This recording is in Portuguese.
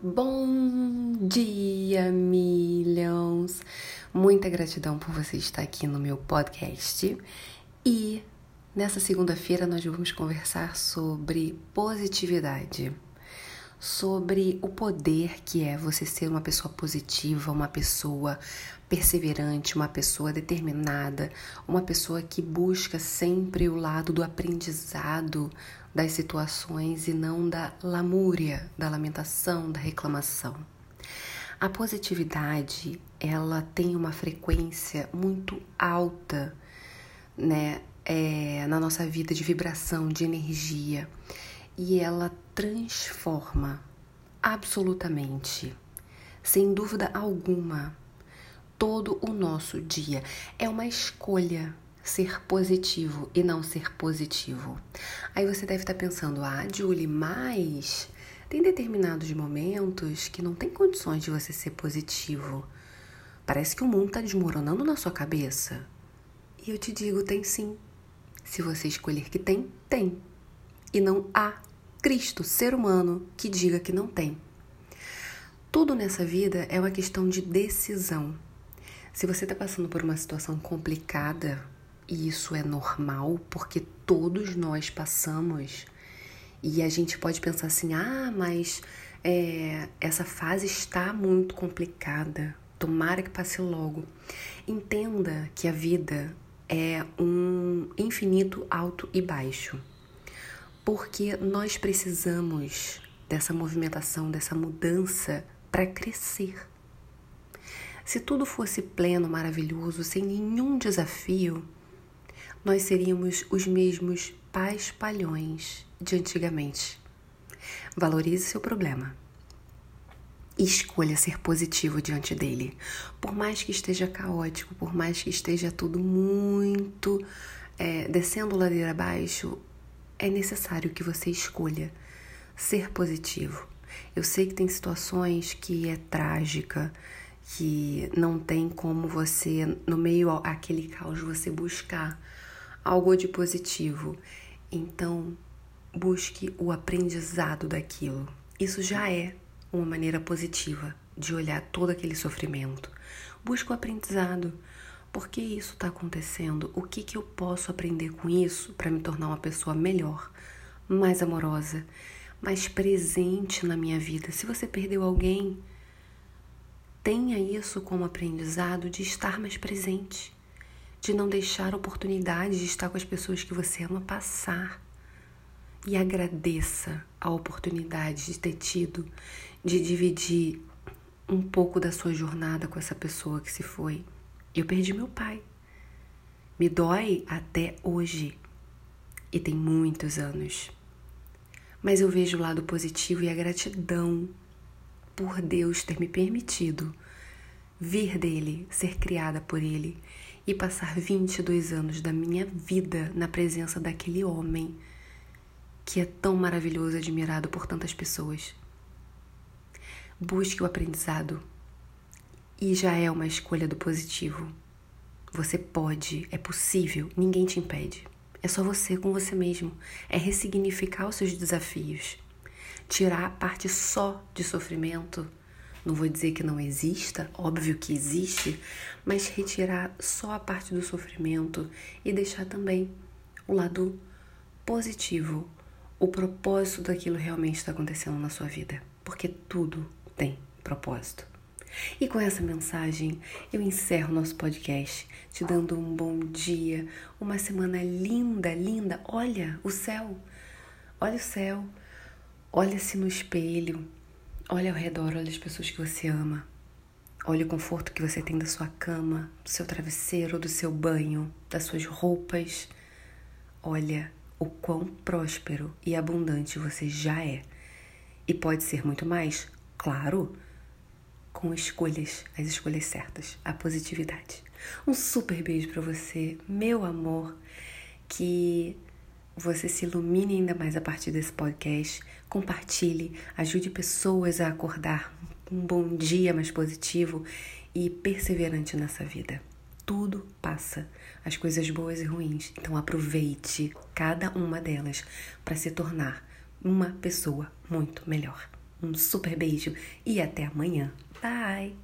Bom dia, Millions! Muita gratidão por você estar aqui no meu podcast. E nessa segunda-feira nós vamos conversar sobre positividade sobre o poder que é você ser uma pessoa positiva, uma pessoa perseverante, uma pessoa determinada, uma pessoa que busca sempre o lado do aprendizado das situações e não da lamúria, da lamentação, da reclamação. A positividade, ela tem uma frequência muito alta, né, é, na nossa vida de vibração, de energia e ela transforma absolutamente, sem dúvida alguma, todo o nosso dia. É uma escolha ser positivo e não ser positivo. Aí você deve estar pensando, ah, Julie, mas tem determinados momentos que não tem condições de você ser positivo. Parece que o mundo está desmoronando na sua cabeça. E eu te digo, tem sim. Se você escolher que tem, tem. E não há Cristo, ser humano, que diga que não tem. Tudo nessa vida é uma questão de decisão. Se você está passando por uma situação complicada, e isso é normal, porque todos nós passamos, e a gente pode pensar assim: ah, mas é, essa fase está muito complicada, tomara que passe logo. Entenda que a vida é um infinito alto e baixo porque nós precisamos dessa movimentação, dessa mudança para crescer. Se tudo fosse pleno, maravilhoso, sem nenhum desafio, nós seríamos os mesmos pais palhões de antigamente. Valorize seu problema. Escolha ser positivo diante dele. Por mais que esteja caótico, por mais que esteja tudo muito é, descendo ladeira abaixo, é necessário que você escolha ser positivo. Eu sei que tem situações que é trágica, que não tem como você, no meio àquele caos, você buscar algo de positivo. Então, busque o aprendizado daquilo. Isso já é uma maneira positiva de olhar todo aquele sofrimento. Busque o aprendizado. Por que isso está acontecendo? O que, que eu posso aprender com isso para me tornar uma pessoa melhor, mais amorosa, mais presente na minha vida? Se você perdeu alguém, tenha isso como aprendizado de estar mais presente, de não deixar a oportunidade de estar com as pessoas que você ama passar. E agradeça a oportunidade de ter tido, de dividir um pouco da sua jornada com essa pessoa que se foi. Eu perdi meu pai. Me dói até hoje. E tem muitos anos. Mas eu vejo o lado positivo e a gratidão por Deus ter me permitido vir dele, ser criada por ele e passar 22 anos da minha vida na presença daquele homem que é tão maravilhoso e admirado por tantas pessoas. Busque o aprendizado e já é uma escolha do positivo. Você pode, é possível, ninguém te impede. É só você com você mesmo. É ressignificar os seus desafios. Tirar a parte só de sofrimento. Não vou dizer que não exista, óbvio que existe, mas retirar só a parte do sofrimento e deixar também o lado positivo, o propósito daquilo realmente está acontecendo na sua vida. Porque tudo tem propósito. E com essa mensagem eu encerro nosso podcast, te dando um bom dia, uma semana linda, linda. Olha o céu, olha o céu, olha-se no espelho, olha ao redor, olha as pessoas que você ama. Olha o conforto que você tem da sua cama, do seu travesseiro, do seu banho, das suas roupas. Olha o quão próspero e abundante você já é. E pode ser muito mais? Claro com escolhas, as escolhas certas, a positividade. Um super beijo para você, meu amor, que você se ilumine ainda mais a partir desse podcast. Compartilhe, ajude pessoas a acordar um bom dia mais positivo e perseverante nessa vida. Tudo passa, as coisas boas e ruins. Então aproveite cada uma delas para se tornar uma pessoa muito melhor. Um super beijo e até amanhã. Bye!